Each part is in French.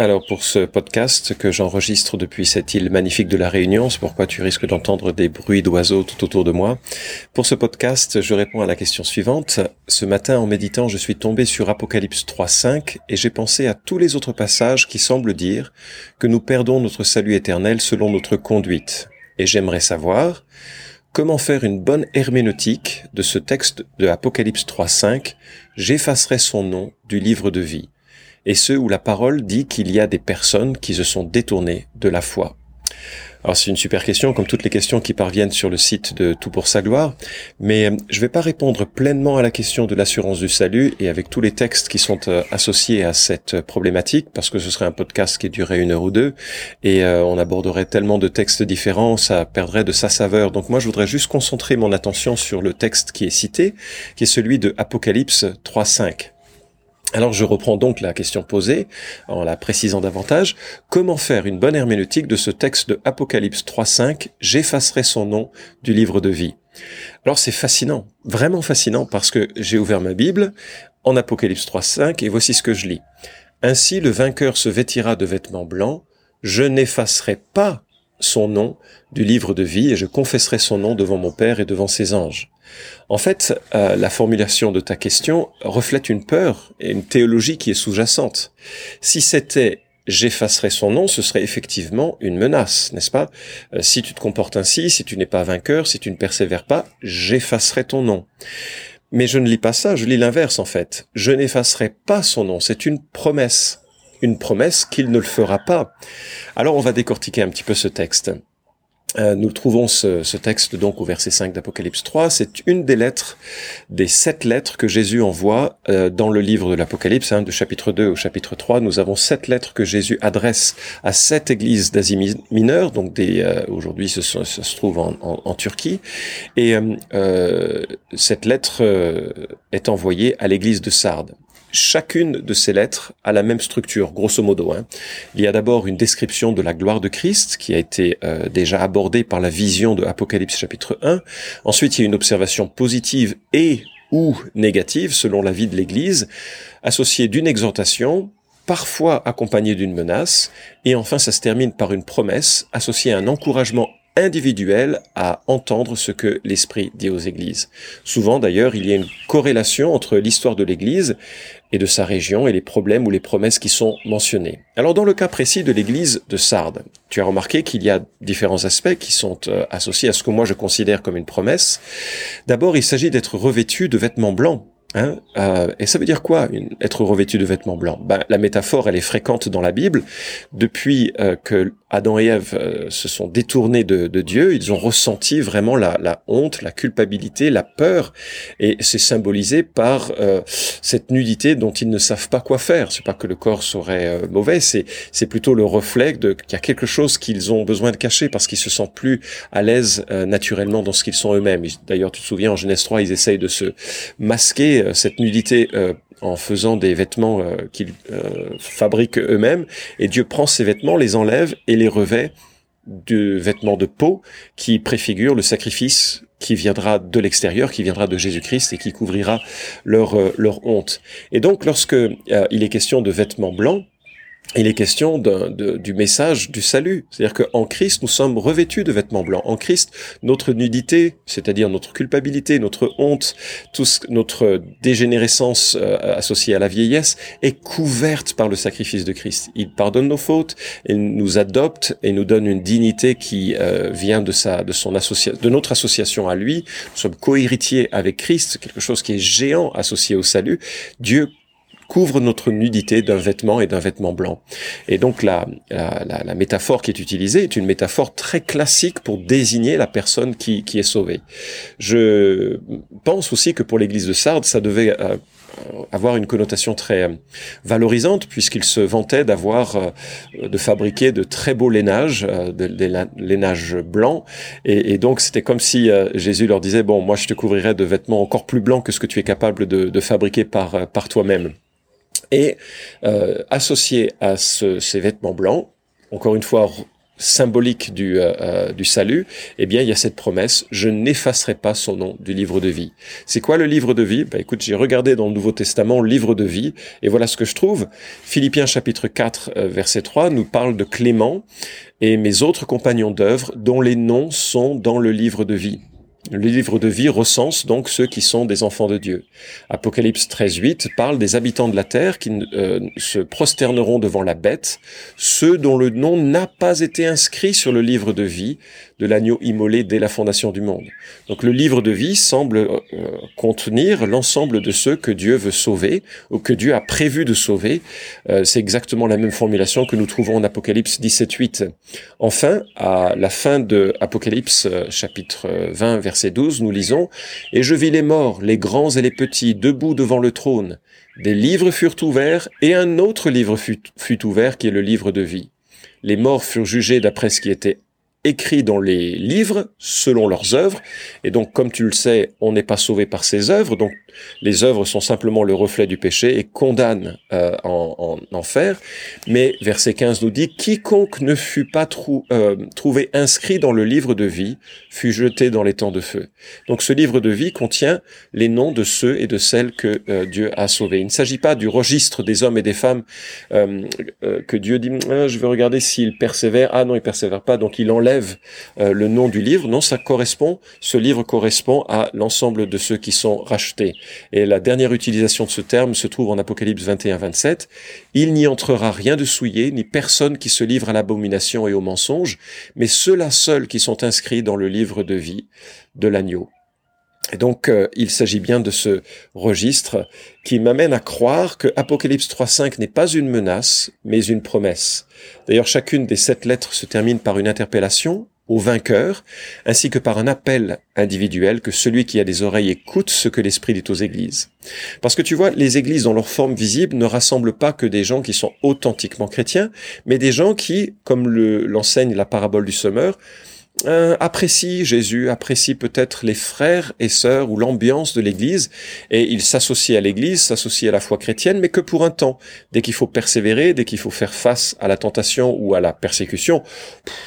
Alors pour ce podcast que j'enregistre depuis cette île magnifique de la Réunion, c'est pourquoi tu risques d'entendre des bruits d'oiseaux tout autour de moi. Pour ce podcast, je réponds à la question suivante. Ce matin, en méditant, je suis tombé sur Apocalypse 3.5 et j'ai pensé à tous les autres passages qui semblent dire que nous perdons notre salut éternel selon notre conduite. Et j'aimerais savoir comment faire une bonne herméneutique de ce texte de Apocalypse 3.5, j'effacerai son nom du livre de vie et ceux où la parole dit qu'il y a des personnes qui se sont détournées de la foi. Alors c'est une super question, comme toutes les questions qui parviennent sur le site de Tout pour sa gloire, mais euh, je ne vais pas répondre pleinement à la question de l'assurance du salut et avec tous les textes qui sont euh, associés à cette problématique, parce que ce serait un podcast qui durerait une heure ou deux, et euh, on aborderait tellement de textes différents, ça perdrait de sa saveur. Donc moi je voudrais juste concentrer mon attention sur le texte qui est cité, qui est celui de Apocalypse 3.5. Alors je reprends donc la question posée en la précisant davantage. Comment faire une bonne herméneutique de ce texte de Apocalypse 3.5 J'effacerai son nom du livre de vie. Alors c'est fascinant, vraiment fascinant parce que j'ai ouvert ma Bible en Apocalypse 3.5 et voici ce que je lis. Ainsi le vainqueur se vêtira de vêtements blancs, je n'effacerai pas son nom du livre de vie et je confesserai son nom devant mon Père et devant ses anges. En fait, euh, la formulation de ta question reflète une peur et une théologie qui est sous-jacente. Si c'était j'effacerai son nom, ce serait effectivement une menace, n'est-ce pas? Euh, Si tu te comportes ainsi, si tu n'es pas vainqueur, si tu ne persévères pas, j'effacerai ton nom. Mais je ne lis pas ça, je lis l'inverse en fait. Je n'effacerai pas son nom, c'est une promesse. Une promesse qu'il ne le fera pas. Alors on va décortiquer un petit peu ce texte. Euh, nous trouvons ce, texte donc au verset 5 d'Apocalypse 3. C'est une des lettres, des sept lettres que Jésus envoie euh, dans le livre de l'Apocalypse, hein, de chapitre 2 au chapitre 3. Nous avons sept lettres que Jésus adresse à sept églises d'Asie mineure, donc des euh, aujourd'hui ce, se trouve en, en Turquie. Et cette lettre est envoyée à l'église de Sardes chacune de ces lettres a la même structure, grosso modo. Hein. Il y a d'abord une description de la gloire de Christ qui a été euh, déjà abordée par la vision de Apocalypse chapitre 1. Ensuite, il y a une observation positive et ou négative selon la vie de l'Église, associée d'une exhortation, parfois accompagnée d'une menace, et enfin ça se termine par une promesse associée à un encouragement individuel à entendre ce que l'Esprit dit aux églises. Souvent d'ailleurs, il y a une corrélation entre l'histoire de l'Église et de sa région et les problèmes ou les promesses qui sont mentionnées. Alors dans le cas précis de l'église de Sardes, tu as remarqué qu'il y a différents aspects qui sont euh, associés à ce que moi je considère comme une promesse. D'abord, il s'agit d'être revêtu de vêtements blancs. Hein euh, et ça veut dire quoi, être revêtu de vêtements blancs? Ben, La métaphore, elle est fréquente dans la Bible. Depuis euh, que Adam et Ève euh, se sont détournés de, Dieu, ils ont ressenti vraiment la, honte, la culpabilité, la peur, et c'est symbolisé par euh, cette nudité dont ils ne savent pas quoi faire. C'est pas que le corps serait euh, mauvais, c'est c'est plutôt le reflet de qu'il y a quelque chose qu'ils ont besoin de cacher parce qu'ils se sentent plus à l'aise naturellement dans ce qu'ils sont eux-mêmes. D'ailleurs, tu te souviens en Genèse 3, ils essayent de se masquer cette nudité en faisant des vêtements euh, qu'ils euh, fabriquent eux-mêmes. Et Dieu prend ces vêtements, les enlève et les revêt de vêtements de peau qui préfigurent le sacrifice qui viendra de l'extérieur, qui viendra de Jésus-Christ et qui couvrira leur, euh, leur honte. Et donc, lorsque il est question de vêtements blancs, il est question du message du salut. C'est-à-dire qu'en Christ, nous sommes revêtus de vêtements blancs. En Christ, notre nudité, c'est-à-dire notre culpabilité, notre honte, tout notre dégénérescence euh, associée à la vieillesse, est couverte par le sacrifice de Christ. Il pardonne nos fautes, il nous adopte et nous donne une dignité qui euh, vient de sa, de son association, de notre association à lui. Nous sommes co-héritiers avec Christ, quelque chose qui est géant associé au salut. Dieu couvre notre nudité d'un vêtement et d'un vêtement blanc. Et donc la, la, la, métaphore qui est utilisée est une métaphore très classique pour désigner la personne qui, qui est sauvée. Je pense aussi que pour l'église de Sardes, ça devait euh, avoir une connotation très valorisante puisqu'il se vantait d'avoir de fabriquer de très beaux lainages, des lainages blancs, et, donc c'était comme si Jésus leur disait bon, moi je te couvrirai de vêtements encore plus blancs que ce que tu es capable de, de fabriquer par par toi-même. Et associé à ce, ces vêtements blancs, encore une fois symbolique du, euh, euh, du salut, eh bien, il y a cette promesse, je n'effacerai pas son nom du livre de vie. C'est quoi le livre de vie? Ben écoute, j'ai regardé dans le Nouveau Testament livre de vie, et voilà ce que je trouve. Philippiens chapitre 4, euh, verset 3 nous parle de Clément et mes autres compagnons d'œuvre dont les noms sont dans le livre de vie. Le livre de vie recense donc ceux qui sont des enfants de Dieu. Apocalypse 13.8 parle des habitants de la terre qui euh, se prosterneront devant la bête, ceux dont le nom n'a pas été inscrit sur le livre de vie de l'agneau immolé dès la fondation du monde. Donc le livre de vie semble euh, contenir l'ensemble de ceux que Dieu veut sauver ou que Dieu a prévu de sauver. Euh, c'est exactement la même formulation que nous trouvons en Apocalypse 17.8. Enfin, à la fin de Apocalypse chapitre 20, verset 12, nous lisons, Et je vis les morts, les grands et les petits, debout devant le trône. Des livres furent ouverts, et un autre livre fut, fut ouvert, qui est le livre de vie. Les morts furent jugés d'après ce qui était écrit dans les livres selon leurs œuvres. Et donc, comme tu le sais, on n'est pas sauvé par ces œuvres. Donc, les œuvres sont simplement le reflet du péché et condamnent euh, en, en, enfer. Mais verset 15 nous dit, quiconque ne fut pas euh, trouvé inscrit dans le livre de vie fut jeté dans les temps de feu. Donc, ce livre de vie contient les noms de ceux et de celles que euh, Dieu a sauvés. Il ne s'agit pas du registre des hommes et des femmes que Dieu dit, ah, je vais regarder s'ils persévèrent. Ah non, ils persévèrent pas, donc il enlève le nom du livre. Non, ça correspond, ce livre correspond à l'ensemble de ceux qui sont rachetés. Et la dernière utilisation de ce terme se trouve en Apocalypse 21-27. Il n'y entrera rien de souillé, ni personne qui se livre à l'abomination et au mensonge, mais ceux-là seuls qui sont inscrits dans le livre de vie de l'agneau. Et donc, euh, il s'agit bien de ce registre qui m'amène à croire que Apocalypse 3.5 n'est pas une menace, mais une promesse. D'ailleurs, chacune des sept lettres se termine par une interpellation au vainqueur, ainsi que par un appel individuel que celui qui a des oreilles écoute ce que l'Esprit dit aux églises. Parce que tu vois, les églises dans leur forme visible ne rassemblent pas que des gens qui sont authentiquement chrétiens, mais des gens qui, comme l'enseigne la parabole du semeur, euh, apprécie Jésus, apprécie peut-être les frères et sœurs ou l'ambiance de l'Église, et il s'associe à l'Église, s'associe à la foi chrétienne, mais que pour un temps. Dès qu'il faut persévérer, dès qu'il faut faire face à la tentation ou à la persécution,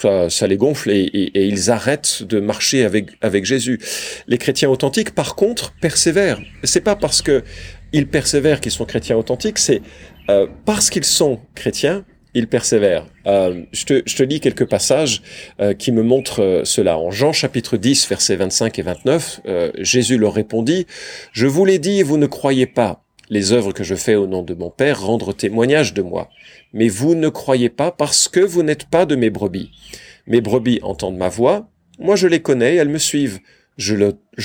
ça, ça les gonfle et, et, ils arrêtent de marcher avec avec Jésus. Les chrétiens authentiques, par contre, persévèrent. C'est pas parce que ils persévèrent qu'ils sont chrétiens authentiques, c'est euh, parce qu'ils sont chrétiens ils persévèrent. Euh, je, te, je, te, lis quelques passages euh, qui me montrent euh, cela. En Jean chapitre 10, versets 25 et 29, euh, Jésus leur répondit, Je vous l'ai dit vous ne croyez pas. Les œuvres que je fais au nom de mon Père rendre témoignage de moi. Mais vous ne croyez pas parce que vous n'êtes pas de mes brebis. Mes brebis entendent ma voix, moi je les connais, elles me suivent je,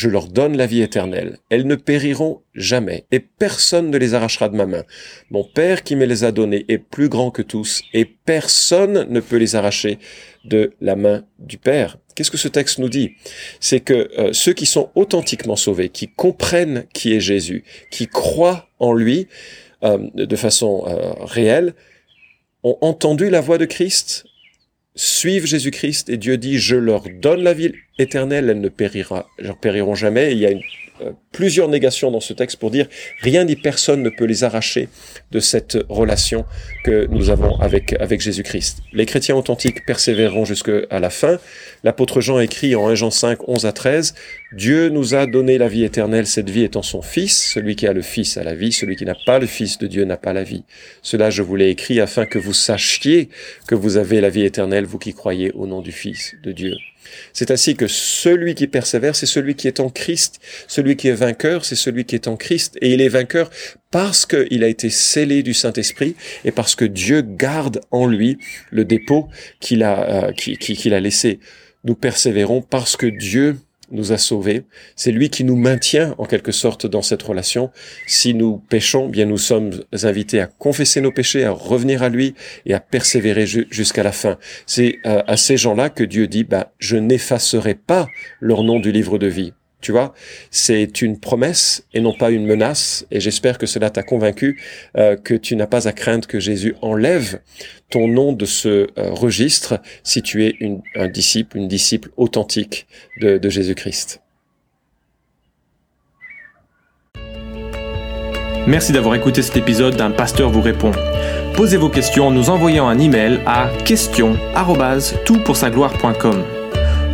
leur donne la vie éternelle. Elles ne périront jamais, et personne ne les arrachera de ma main. Mon Père qui me les a données est plus grand que tous, et personne ne peut les arracher de la main du Père. Qu'est-ce que ce texte nous dit? C'est que euh, ceux qui sont authentiquement sauvés, qui comprennent qui est Jésus, qui croient en lui euh, de façon euh, réelle, ont entendu la voix de Christ, suivent Jésus-Christ, et Dieu dit, je leur donne la vie éternelle, elle ne périra, périront jamais. il y a une, euh, plusieurs négations dans ce texte pour dire rien ni personne ne peut les arracher de cette relation que nous avons avec, avec Jésus-Christ. Les chrétiens authentiques persévéreront jusqu'à la fin. L'apôtre Jean écrit en 1 Jean 5, 11 à 13, Dieu nous a donné la vie éternelle, cette vie étant son Fils. Celui qui a le Fils a la vie, celui qui n'a pas le Fils de Dieu n'a pas la vie. Cela je vous l'ai écrit afin que vous sachiez que vous avez la vie éternelle, vous qui croyez au nom du Fils de Dieu. C'est ainsi que celui qui persévère, c'est celui qui est en Christ. Celui qui est vainqueur, c'est celui qui est en Christ. Et il est vainqueur parce qu'il a été scellé du Saint-Esprit et parce que Dieu garde en lui le dépôt qu'il a, euh, qu'il a laissé. Nous persévérons parce que Dieu nous a sauvés. C'est lui qui nous maintient en quelque sorte dans cette relation. Si nous péchons, bien nous sommes invités à confesser nos péchés, à revenir à lui et à persévérer jusqu'à la fin. C'est euh, à ces gens-là que Dieu dit, bah, je n'effacerai pas leur nom du livre de vie. Tu vois, c'est une promesse et non pas une menace. Et j'espère que cela t'a convaincu euh, que tu n'as pas à craindre que Jésus enlève ton nom de ce euh, registre si tu es un disciple, une disciple authentique de, Jésus-Christ. Merci d'avoir écouté cet épisode d'un pasteur vous répond. Posez vos questions en nous envoyant un email à question@toutpoursagloire.com.